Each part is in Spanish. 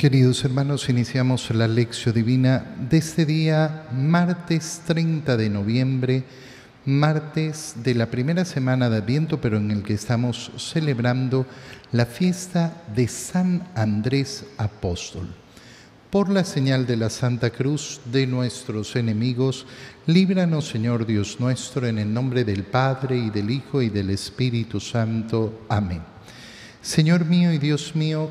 Queridos hermanos, iniciamos la lección divina de este día, martes 30 de noviembre, martes de la primera semana de Adviento, pero en el que estamos celebrando la fiesta de San Andrés Apóstol. Por la señal de la Santa Cruz de nuestros enemigos, líbranos, Señor Dios nuestro, en el nombre del Padre y del Hijo y del Espíritu Santo. Amén. Señor mío y Dios mío,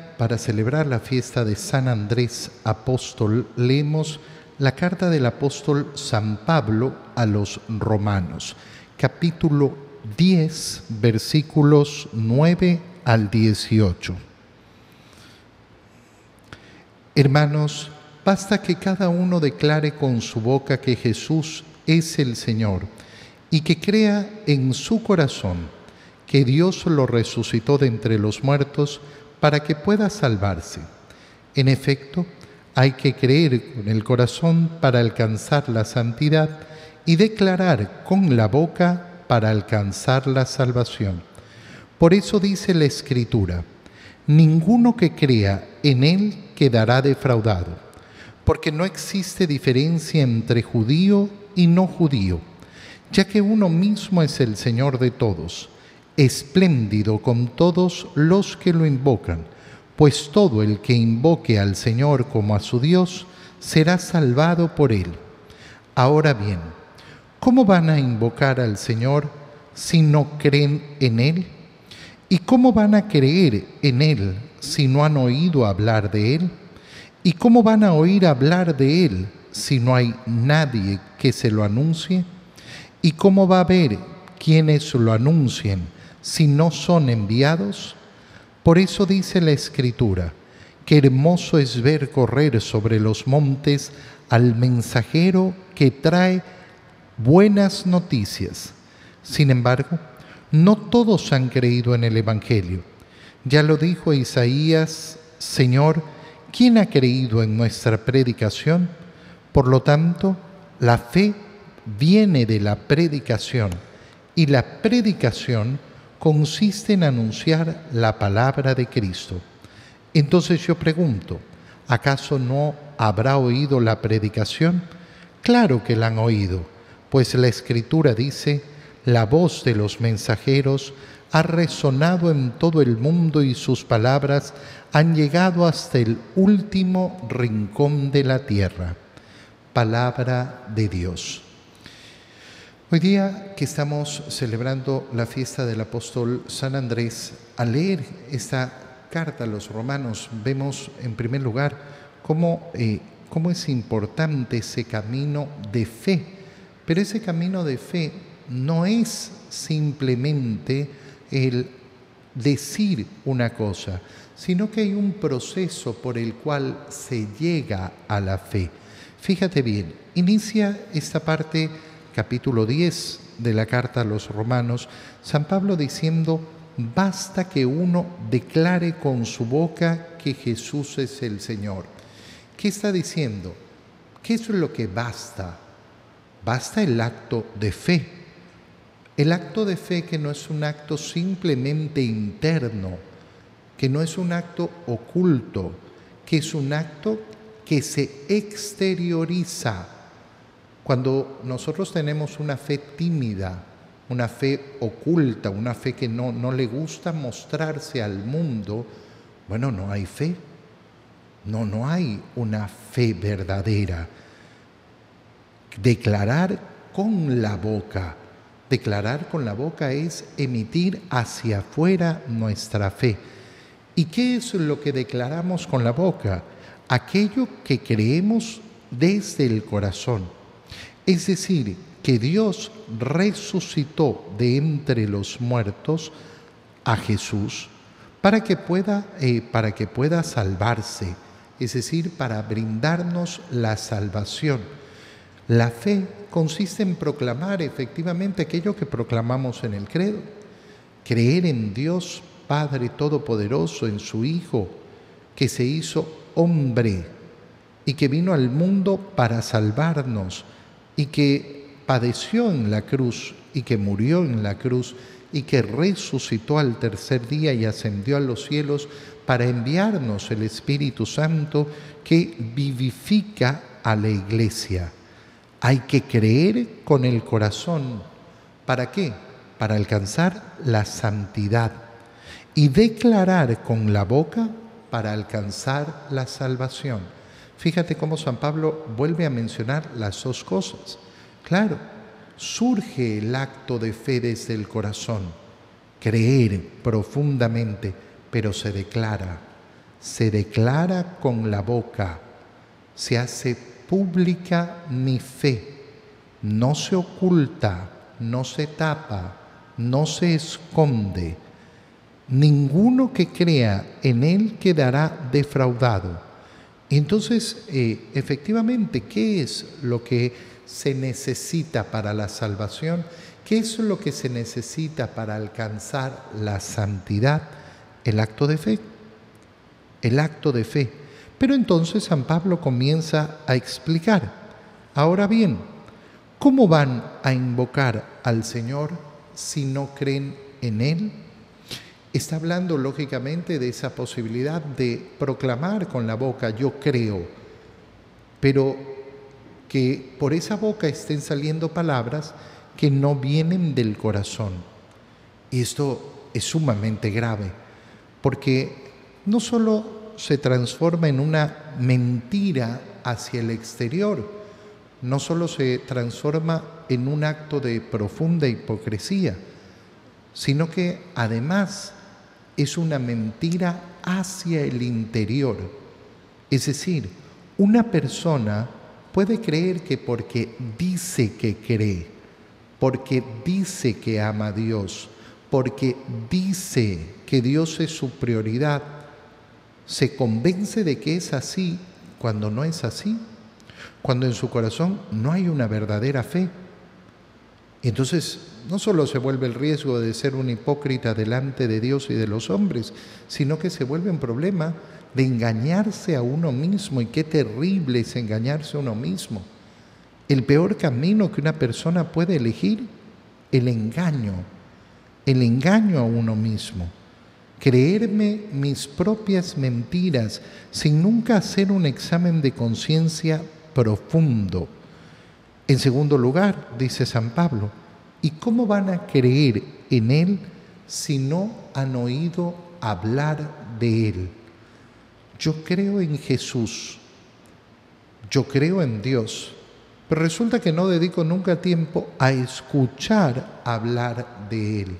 para celebrar la fiesta de San Andrés Apóstol, leemos la carta del apóstol San Pablo a los romanos, capítulo 10, versículos 9 al 18. Hermanos, basta que cada uno declare con su boca que Jesús es el Señor y que crea en su corazón que Dios lo resucitó de entre los muertos, para que pueda salvarse. En efecto, hay que creer con el corazón para alcanzar la santidad y declarar con la boca para alcanzar la salvación. Por eso dice la Escritura, ninguno que crea en Él quedará defraudado, porque no existe diferencia entre judío y no judío, ya que uno mismo es el Señor de todos espléndido con todos los que lo invocan, pues todo el que invoque al Señor como a su Dios será salvado por él. Ahora bien, ¿cómo van a invocar al Señor si no creen en Él? ¿Y cómo van a creer en Él si no han oído hablar de Él? ¿Y cómo van a oír hablar de Él si no hay nadie que se lo anuncie? ¿Y cómo va a haber quienes lo anuncien si no son enviados? Por eso dice la Escritura, que hermoso es ver correr sobre los montes al mensajero que trae buenas noticias. Sin embargo, no todos han creído en el Evangelio. Ya lo dijo Isaías, Señor, ¿quién ha creído en nuestra predicación? Por lo tanto, la fe viene de la predicación y la predicación consiste en anunciar la palabra de Cristo. Entonces yo pregunto, ¿acaso no habrá oído la predicación? Claro que la han oído, pues la escritura dice, la voz de los mensajeros ha resonado en todo el mundo y sus palabras han llegado hasta el último rincón de la tierra. Palabra de Dios. Hoy día que estamos celebrando la fiesta del apóstol San Andrés, al leer esta carta a los romanos, vemos en primer lugar cómo, eh, cómo es importante ese camino de fe. Pero ese camino de fe no es simplemente el decir una cosa, sino que hay un proceso por el cual se llega a la fe. Fíjate bien, inicia esta parte capítulo 10 de la carta a los romanos, San Pablo diciendo, basta que uno declare con su boca que Jesús es el Señor. ¿Qué está diciendo? ¿Qué es lo que basta? Basta el acto de fe. El acto de fe que no es un acto simplemente interno, que no es un acto oculto, que es un acto que se exterioriza cuando nosotros tenemos una fe tímida, una fe oculta, una fe que no, no le gusta mostrarse al mundo, bueno, no hay fe. No, no hay una fe verdadera. Declarar con la boca. Declarar con la boca es emitir hacia afuera nuestra fe. ¿Y qué es lo que declaramos con la boca? Aquello que creemos desde el corazón. Es decir, que Dios resucitó de entre los muertos a Jesús para que pueda, eh, para que pueda salvarse, es decir, para brindarnos la salvación. La fe consiste en proclamar efectivamente aquello que proclamamos en el credo. Creer en Dios Padre Todopoderoso, en su Hijo, que se hizo hombre y que vino al mundo para salvarnos y que padeció en la cruz y que murió en la cruz y que resucitó al tercer día y ascendió a los cielos para enviarnos el Espíritu Santo que vivifica a la iglesia. Hay que creer con el corazón. ¿Para qué? Para alcanzar la santidad y declarar con la boca para alcanzar la salvación. Fíjate cómo San Pablo vuelve a mencionar las dos cosas. Claro, surge el acto de fe desde el corazón, creer profundamente, pero se declara, se declara con la boca, se hace pública mi fe, no se oculta, no se tapa, no se esconde. Ninguno que crea en Él quedará defraudado. Entonces, eh, efectivamente, ¿qué es lo que se necesita para la salvación? ¿Qué es lo que se necesita para alcanzar la santidad? El acto de fe. El acto de fe. Pero entonces San Pablo comienza a explicar. Ahora bien, ¿cómo van a invocar al Señor si no creen en Él? Está hablando lógicamente de esa posibilidad de proclamar con la boca, yo creo, pero que por esa boca estén saliendo palabras que no vienen del corazón. Y esto es sumamente grave, porque no solo se transforma en una mentira hacia el exterior, no solo se transforma en un acto de profunda hipocresía, sino que además es una mentira hacia el interior. Es decir, una persona puede creer que porque dice que cree, porque dice que ama a Dios, porque dice que Dios es su prioridad, se convence de que es así cuando no es así, cuando en su corazón no hay una verdadera fe. Entonces no solo se vuelve el riesgo de ser un hipócrita delante de Dios y de los hombres, sino que se vuelve un problema de engañarse a uno mismo. Y qué terrible es engañarse a uno mismo. El peor camino que una persona puede elegir, el engaño, el engaño a uno mismo. Creerme mis propias mentiras sin nunca hacer un examen de conciencia profundo. En segundo lugar, dice San Pablo, ¿y cómo van a creer en Él si no han oído hablar de Él? Yo creo en Jesús, yo creo en Dios, pero resulta que no dedico nunca tiempo a escuchar hablar de Él.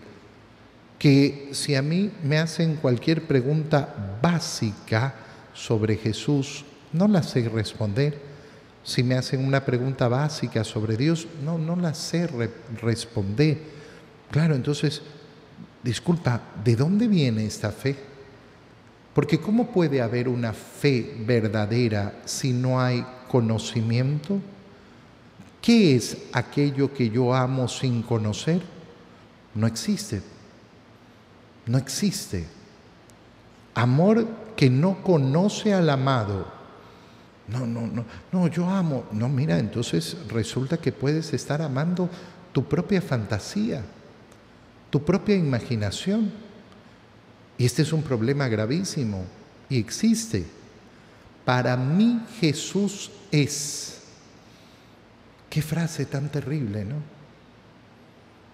Que si a mí me hacen cualquier pregunta básica sobre Jesús, no la sé responder si me hacen una pregunta básica sobre Dios, no, no la sé responder. Claro, entonces, disculpa, ¿de dónde viene esta fe? Porque ¿cómo puede haber una fe verdadera si no hay conocimiento? ¿Qué es aquello que yo amo sin conocer? No existe. No existe. Amor que no conoce al amado no, no, no, no, yo amo. No, mira, entonces resulta que puedes estar amando tu propia fantasía, tu propia imaginación. Y este es un problema gravísimo y existe. Para mí Jesús es. Qué frase tan terrible, ¿no?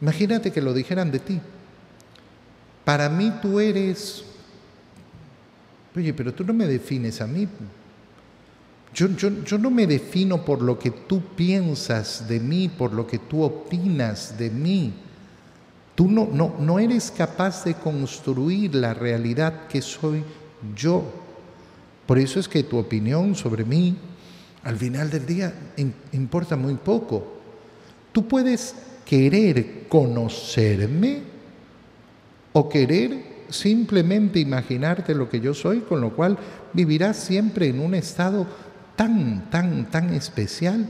Imagínate que lo dijeran de ti. Para mí tú eres... Oye, pero tú no me defines a mí. Yo, no me defino por lo que tú piensas de mí, por lo que tú opinas de mí. Tú no, no, no eres capaz de construir la realidad que soy yo. Por eso es que tu opinión sobre mí, al final del día, importa muy poco. Tú puedes querer conocerme o querer simplemente imaginarte lo que yo soy, con lo cual vivirás siempre en un estado tan, tan, tan especial,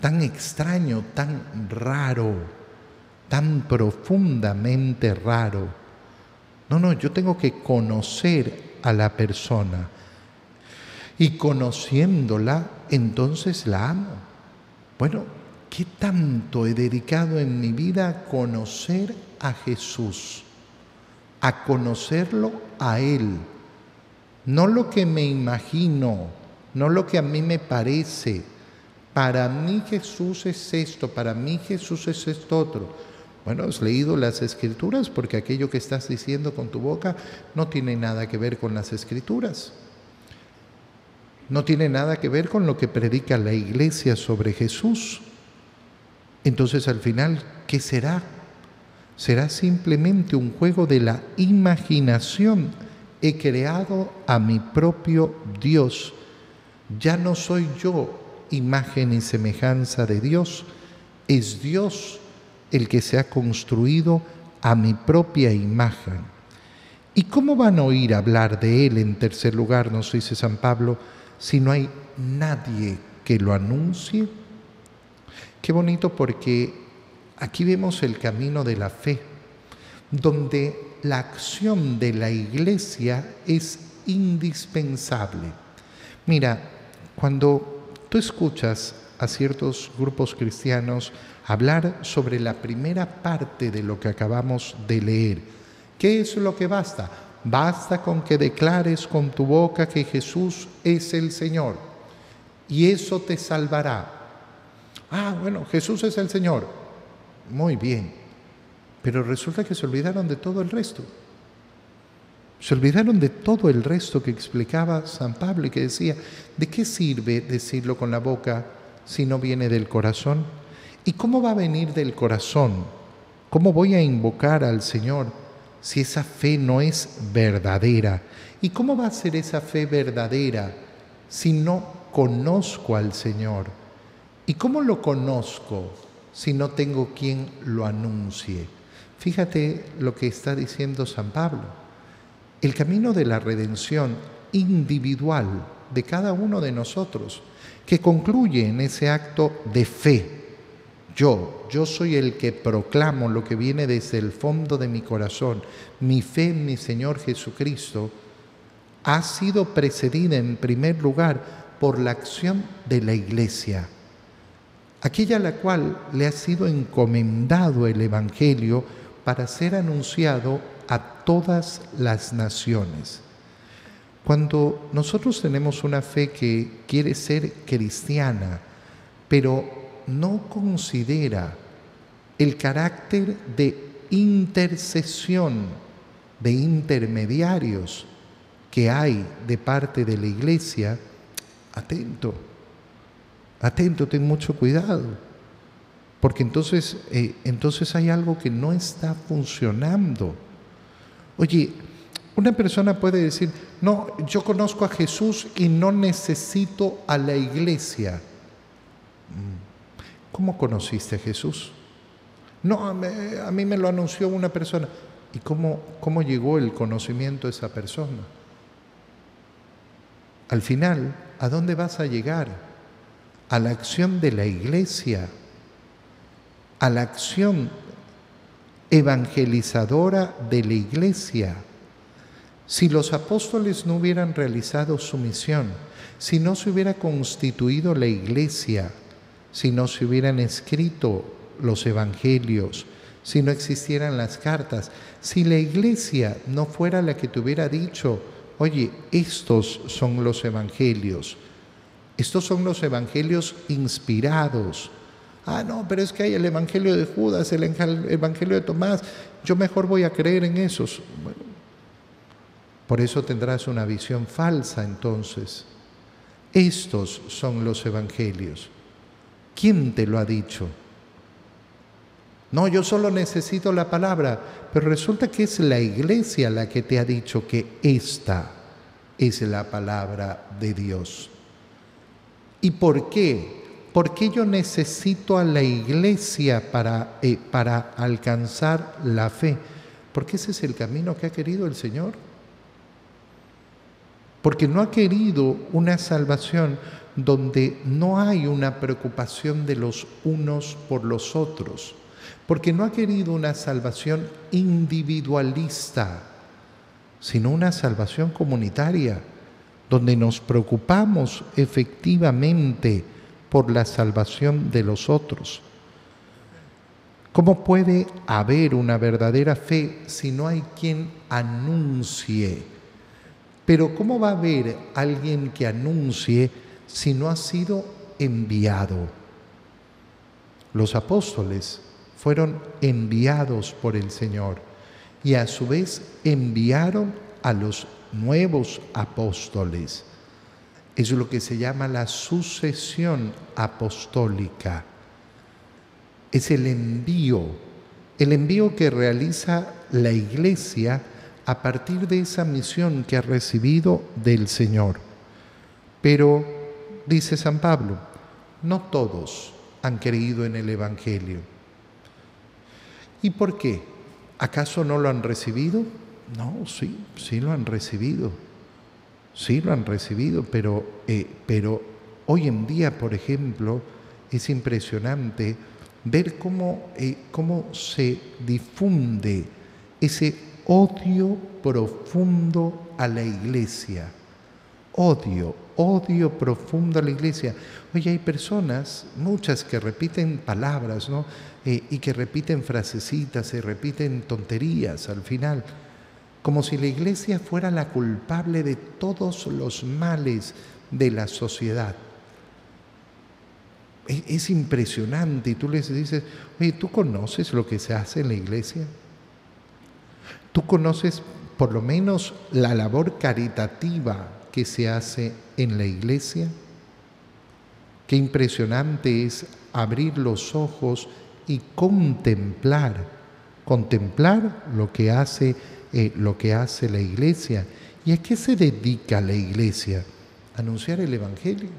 tan extraño, tan raro, tan profundamente raro. No, no, yo tengo que conocer a la persona. Y conociéndola, entonces la amo. Bueno, ¿qué tanto he dedicado en mi vida a conocer a Jesús? A conocerlo a Él. No lo que me imagino, no lo que a mí me parece. Para mí Jesús es esto, para mí Jesús es esto otro. Bueno, has leído las escrituras porque aquello que estás diciendo con tu boca no tiene nada que ver con las escrituras. No tiene nada que ver con lo que predica la iglesia sobre Jesús. Entonces al final, ¿qué será? Será simplemente un juego de la imaginación. He creado a mi propio Dios. Ya no soy yo imagen y semejanza de Dios. Es Dios el que se ha construido a mi propia imagen. ¿Y cómo van a oír hablar de Él en tercer lugar, nos dice San Pablo, si no hay nadie que lo anuncie? Qué bonito porque aquí vemos el camino de la fe, donde la acción de la iglesia es indispensable. Mira, cuando tú escuchas a ciertos grupos cristianos hablar sobre la primera parte de lo que acabamos de leer, ¿qué es lo que basta? Basta con que declares con tu boca que Jesús es el Señor y eso te salvará. Ah, bueno, Jesús es el Señor. Muy bien. Pero resulta que se olvidaron de todo el resto. Se olvidaron de todo el resto que explicaba San Pablo y que decía, ¿de qué sirve decirlo con la boca si no viene del corazón? ¿Y cómo va a venir del corazón? ¿Cómo voy a invocar al Señor si esa fe no es verdadera? ¿Y cómo va a ser esa fe verdadera si no conozco al Señor? ¿Y cómo lo conozco si no tengo quien lo anuncie? Fíjate lo que está diciendo San Pablo. El camino de la redención individual de cada uno de nosotros, que concluye en ese acto de fe yo, yo soy el que proclamo lo que viene desde el fondo de mi corazón. Mi fe en mi Señor Jesucristo ha sido precedida en primer lugar por la acción de la iglesia, aquella a la cual le ha sido encomendado el Evangelio para ser anunciado todas las naciones. Cuando nosotros tenemos una fe que quiere ser cristiana, pero no considera el carácter de intercesión, de intermediarios que hay de parte de la iglesia, atento, atento, ten mucho cuidado, porque entonces, eh, entonces hay algo que no está funcionando. Oye, una persona puede decir, no, yo conozco a Jesús y no necesito a la iglesia. Mm. ¿Cómo conociste a Jesús? No, a mí me lo anunció una persona. ¿Y cómo, cómo llegó el conocimiento de esa persona? Al final, ¿a dónde vas a llegar? A la acción de la iglesia, a la acción evangelizadora de la iglesia. Si los apóstoles no hubieran realizado su misión, si no se hubiera constituido la iglesia, si no se hubieran escrito los evangelios, si no existieran las cartas, si la iglesia no fuera la que te hubiera dicho, oye, estos son los evangelios, estos son los evangelios inspirados. Ah, no, pero es que hay el evangelio de Judas, el evangelio de Tomás, yo mejor voy a creer en esos. por eso tendrás una visión falsa entonces. Estos son los evangelios. ¿Quién te lo ha dicho? No, yo solo necesito la palabra, pero resulta que es la iglesia la que te ha dicho que esta es la palabra de Dios. ¿Y por qué? ¿Por qué yo necesito a la iglesia para, eh, para alcanzar la fe? Porque ese es el camino que ha querido el Señor. Porque no ha querido una salvación donde no hay una preocupación de los unos por los otros, porque no ha querido una salvación individualista, sino una salvación comunitaria, donde nos preocupamos efectivamente por la salvación de los otros. ¿Cómo puede haber una verdadera fe si no hay quien anuncie? Pero ¿cómo va a haber alguien que anuncie si no ha sido enviado? Los apóstoles fueron enviados por el Señor y a su vez enviaron a los nuevos apóstoles. Es lo que se llama la sucesión apostólica. Es el envío, el envío que realiza la iglesia a partir de esa misión que ha recibido del Señor. Pero, dice San Pablo, no todos han creído en el Evangelio. ¿Y por qué? ¿Acaso no lo han recibido? No, sí, sí lo han recibido sí lo han recibido, pero, eh, pero hoy en día, por ejemplo, es impresionante ver cómo, eh, cómo se difunde ese odio profundo a la iglesia. Odio, odio profundo a la iglesia. Oye, hay personas, muchas que repiten palabras, ¿no? Eh, y que repiten frasecitas, se repiten tonterías al final como si la iglesia fuera la culpable de todos los males de la sociedad. Es, impresionante y tú les dices, oye, ¿tú conoces lo que se hace en la iglesia? ¿Tú conoces por lo menos la labor caritativa que se hace en la iglesia? Qué impresionante es abrir los ojos y contemplar, contemplar lo que hace eh, lo que hace la iglesia. ¿Y a qué se dedica la iglesia? anunciar el Evangelio.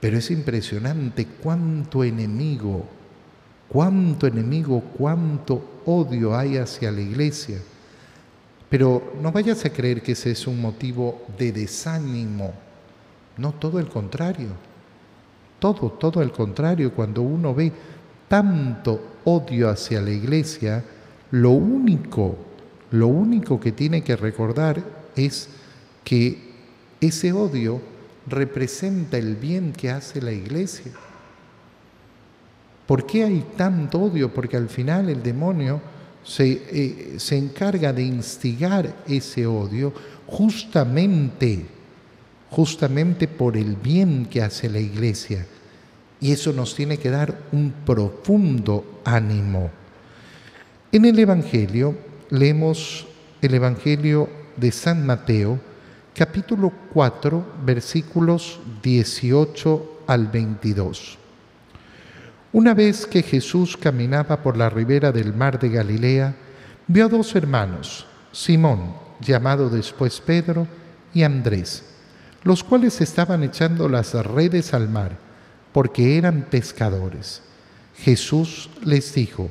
Pero es impresionante cuánto enemigo, cuánto enemigo, cuánto odio hay hacia la iglesia. Pero no vayas a creer que ese es un motivo de desánimo. No, todo el contrario. Todo, todo el contrario. Cuando uno ve tanto odio hacia la iglesia, lo único, lo único que tiene que recordar es que ese odio representa el bien que hace la iglesia. ¿Por qué hay tanto odio? Porque al final el demonio se, eh, se encarga de instigar ese odio justamente, justamente por el bien que hace la iglesia. Y eso nos tiene que dar un profundo ánimo. En el Evangelio leemos el Evangelio de San Mateo, capítulo 4, versículos 18 al 22. Una vez que Jesús caminaba por la ribera del mar de Galilea, vio a dos hermanos, Simón, llamado después Pedro, y Andrés, los cuales estaban echando las redes al mar, porque eran pescadores. Jesús les dijo,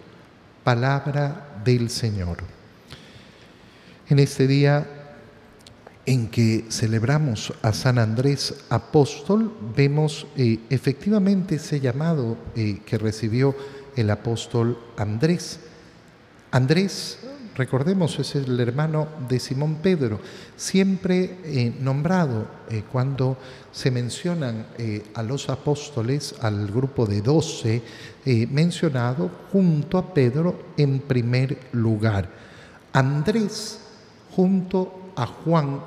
palabra del Señor. En este día en que celebramos a San Andrés apóstol, vemos eh, efectivamente ese llamado eh, que recibió el apóstol Andrés. Andrés Recordemos, es el hermano de Simón Pedro, siempre eh, nombrado eh, cuando se mencionan eh, a los apóstoles, al grupo de doce, mencionado junto a Pedro en primer lugar. Andrés junto a Juan,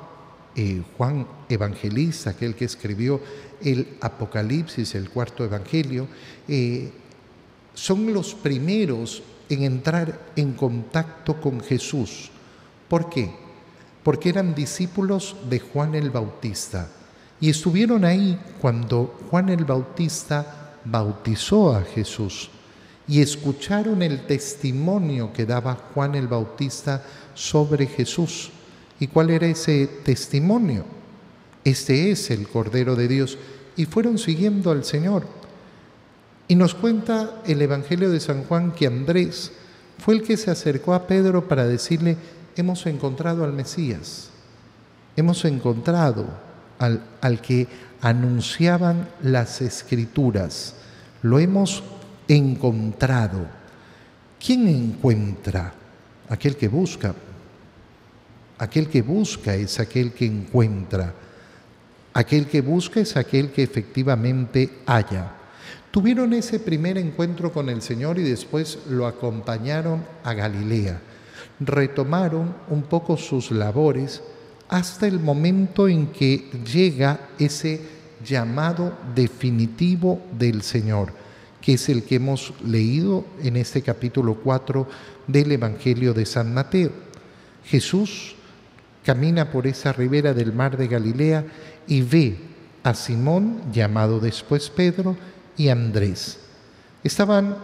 Juan Evangelista, aquel que escribió el Apocalipsis, el cuarto Evangelio, son los primeros en entrar en contacto con Jesús. ¿Por qué? Porque eran discípulos de Juan el Bautista Y estuvieron ahí cuando Juan el Bautista bautizó a Jesús y escucharon el testimonio que daba Juan el Bautista sobre Jesús. ¿Y cuál era ese testimonio? Este es el Cordero de Dios. Y fueron siguiendo al Señor. Y nos cuenta el Evangelio de San Juan que Andrés fue el que se acercó a Pedro para decirle, hemos encontrado al Mesías, hemos encontrado al, al que anunciaban las escrituras, lo hemos encontrado. ¿Quién encuentra? Aquel que busca. Aquel que busca es aquel que encuentra. Aquel que busca es aquel que efectivamente halla. Tuvieron ese primer encuentro con el Señor y después lo acompañaron a Galilea. Retomaron un poco sus labores hasta el momento en que llega ese llamado definitivo del Señor, que es el que hemos leído en este capítulo 4 del Evangelio de San Mateo. Jesús camina por esa ribera del mar de Galilea y ve a Simón, llamado después Pedro, y Andrés. Estaban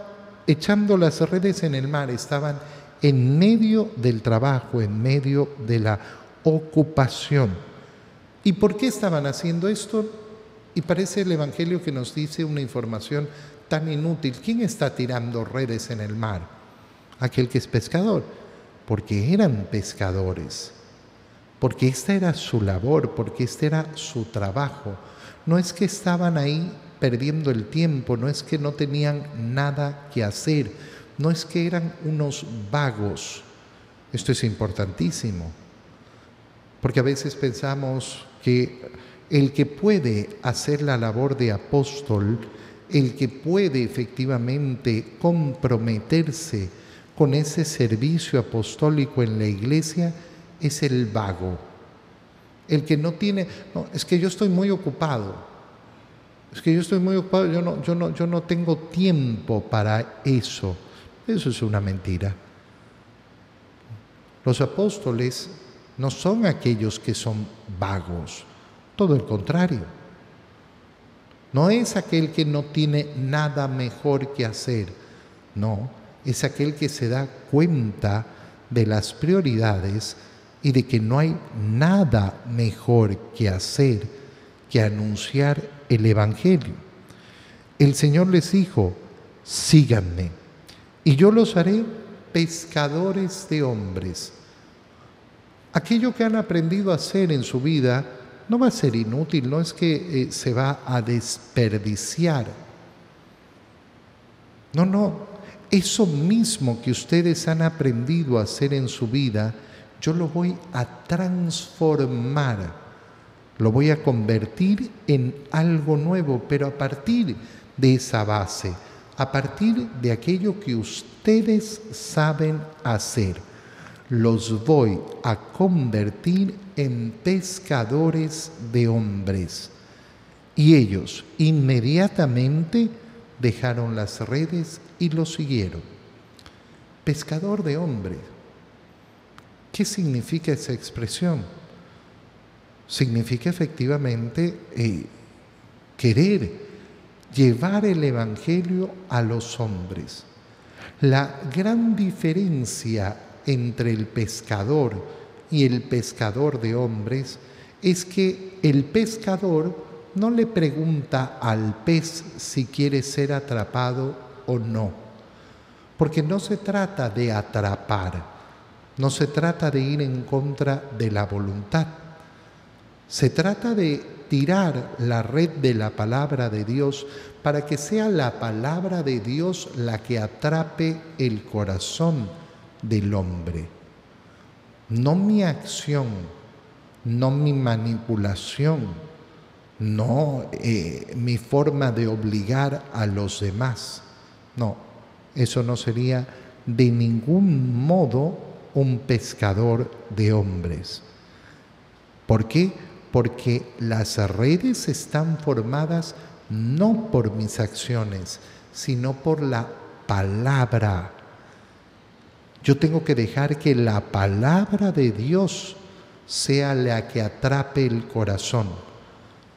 echando las redes en el mar, estaban en medio del trabajo, en medio de la ocupación. ¿Y por qué estaban haciendo esto? Y parece el Evangelio que nos dice una información tan inútil. ¿Quién está tirando redes en el mar? Aquel que es pescador, porque eran pescadores, porque esta era su labor, porque este era su trabajo. No es que estaban ahí perdiendo el tiempo, no es que no tenían nada que hacer, no es que eran unos vagos. Esto es importantísimo, porque a veces pensamos que el que puede hacer la labor de apóstol, el que puede efectivamente comprometerse con ese servicio apostólico en la iglesia, es el vago. El que no tiene, no, es que yo estoy muy ocupado. Es que yo estoy muy ocupado, yo no, yo no, yo no tengo tiempo para eso. Eso es una mentira. Los apóstoles no son aquellos que son vagos, todo el contrario. No es aquel que no tiene nada mejor que hacer, no, es aquel que se da cuenta de las prioridades y de que no hay nada mejor que hacer que anunciar el Evangelio. El Señor les dijo, síganme, y yo los haré pescadores de hombres. Aquello que han aprendido a hacer en su vida no va a ser inútil, no es que eh, se va a desperdiciar. No, no, eso mismo que ustedes han aprendido a hacer en su vida, yo lo voy a transformar lo voy a convertir en algo nuevo, pero a partir de esa base, a partir de aquello que ustedes saben hacer. Los voy a convertir en pescadores de hombres. Y ellos inmediatamente dejaron las redes y lo siguieron. Pescador de hombres. ¿Qué significa esa expresión? Significa efectivamente eh, querer llevar el Evangelio a los hombres. La gran diferencia entre el pescador y el pescador de hombres es que el pescador no le pregunta al pez si quiere ser atrapado o no, porque no se trata de atrapar, no se trata de ir en contra de la voluntad, se trata de tirar la red de la palabra de Dios para que sea la palabra de Dios la que atrape el corazón del hombre. No mi acción, no mi manipulación, no eh, mi forma de obligar a los demás. No, eso no sería de ningún modo un pescador de hombres. ¿Por qué? Porque las redes están formadas no por mis acciones, sino por la palabra. Yo tengo que dejar que la palabra de Dios sea la que atrape el corazón.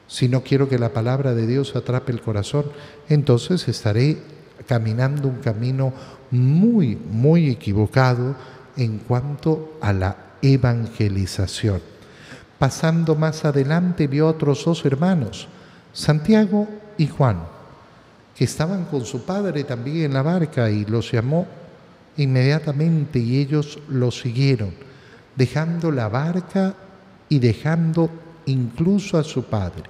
si no quiero que la palabra de Dios atrape el corazón, entonces estaré caminando un camino muy, muy equivocado en cuanto a la evangelización. Pasando más adelante vio a otros dos hermanos, Santiago y Juan, que estaban con su padre también en la barca y los llamó inmediatamente y ellos lo siguieron, dejando la barca y dejando incluso a su padre.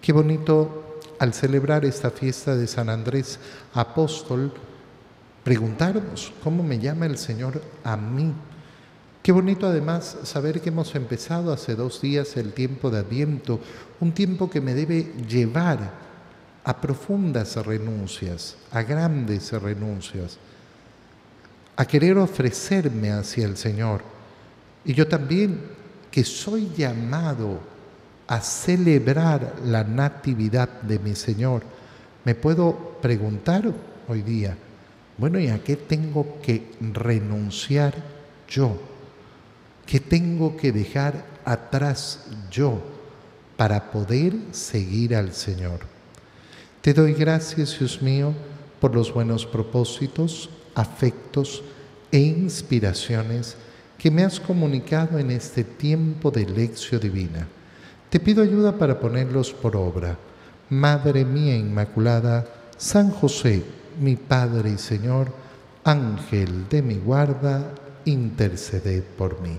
Qué bonito al celebrar esta fiesta de San Andrés Apóstol, preguntarnos cómo me llama el Señor a mí. Qué bonito además saber que hemos empezado hace dos días el tiempo de Adviento, un tiempo que me debe llevar a profundas renuncias, a grandes renuncias, a querer ofrecerme hacia el Señor. Y yo también, que soy llamado a celebrar la natividad de mi Señor, me puedo preguntar hoy día, bueno, ¿y a qué tengo que renunciar yo? ¿Qué tengo que dejar atrás yo para poder seguir al Señor? Te doy gracias, Dios mío, por los buenos propósitos, afectos e inspiraciones que me has comunicado en este tiempo de lección divina. Te pido ayuda para ponerlos por obra. Madre mía Inmaculada, San José, mi Padre y Señor, Ángel de mi guarda, interceded por mí.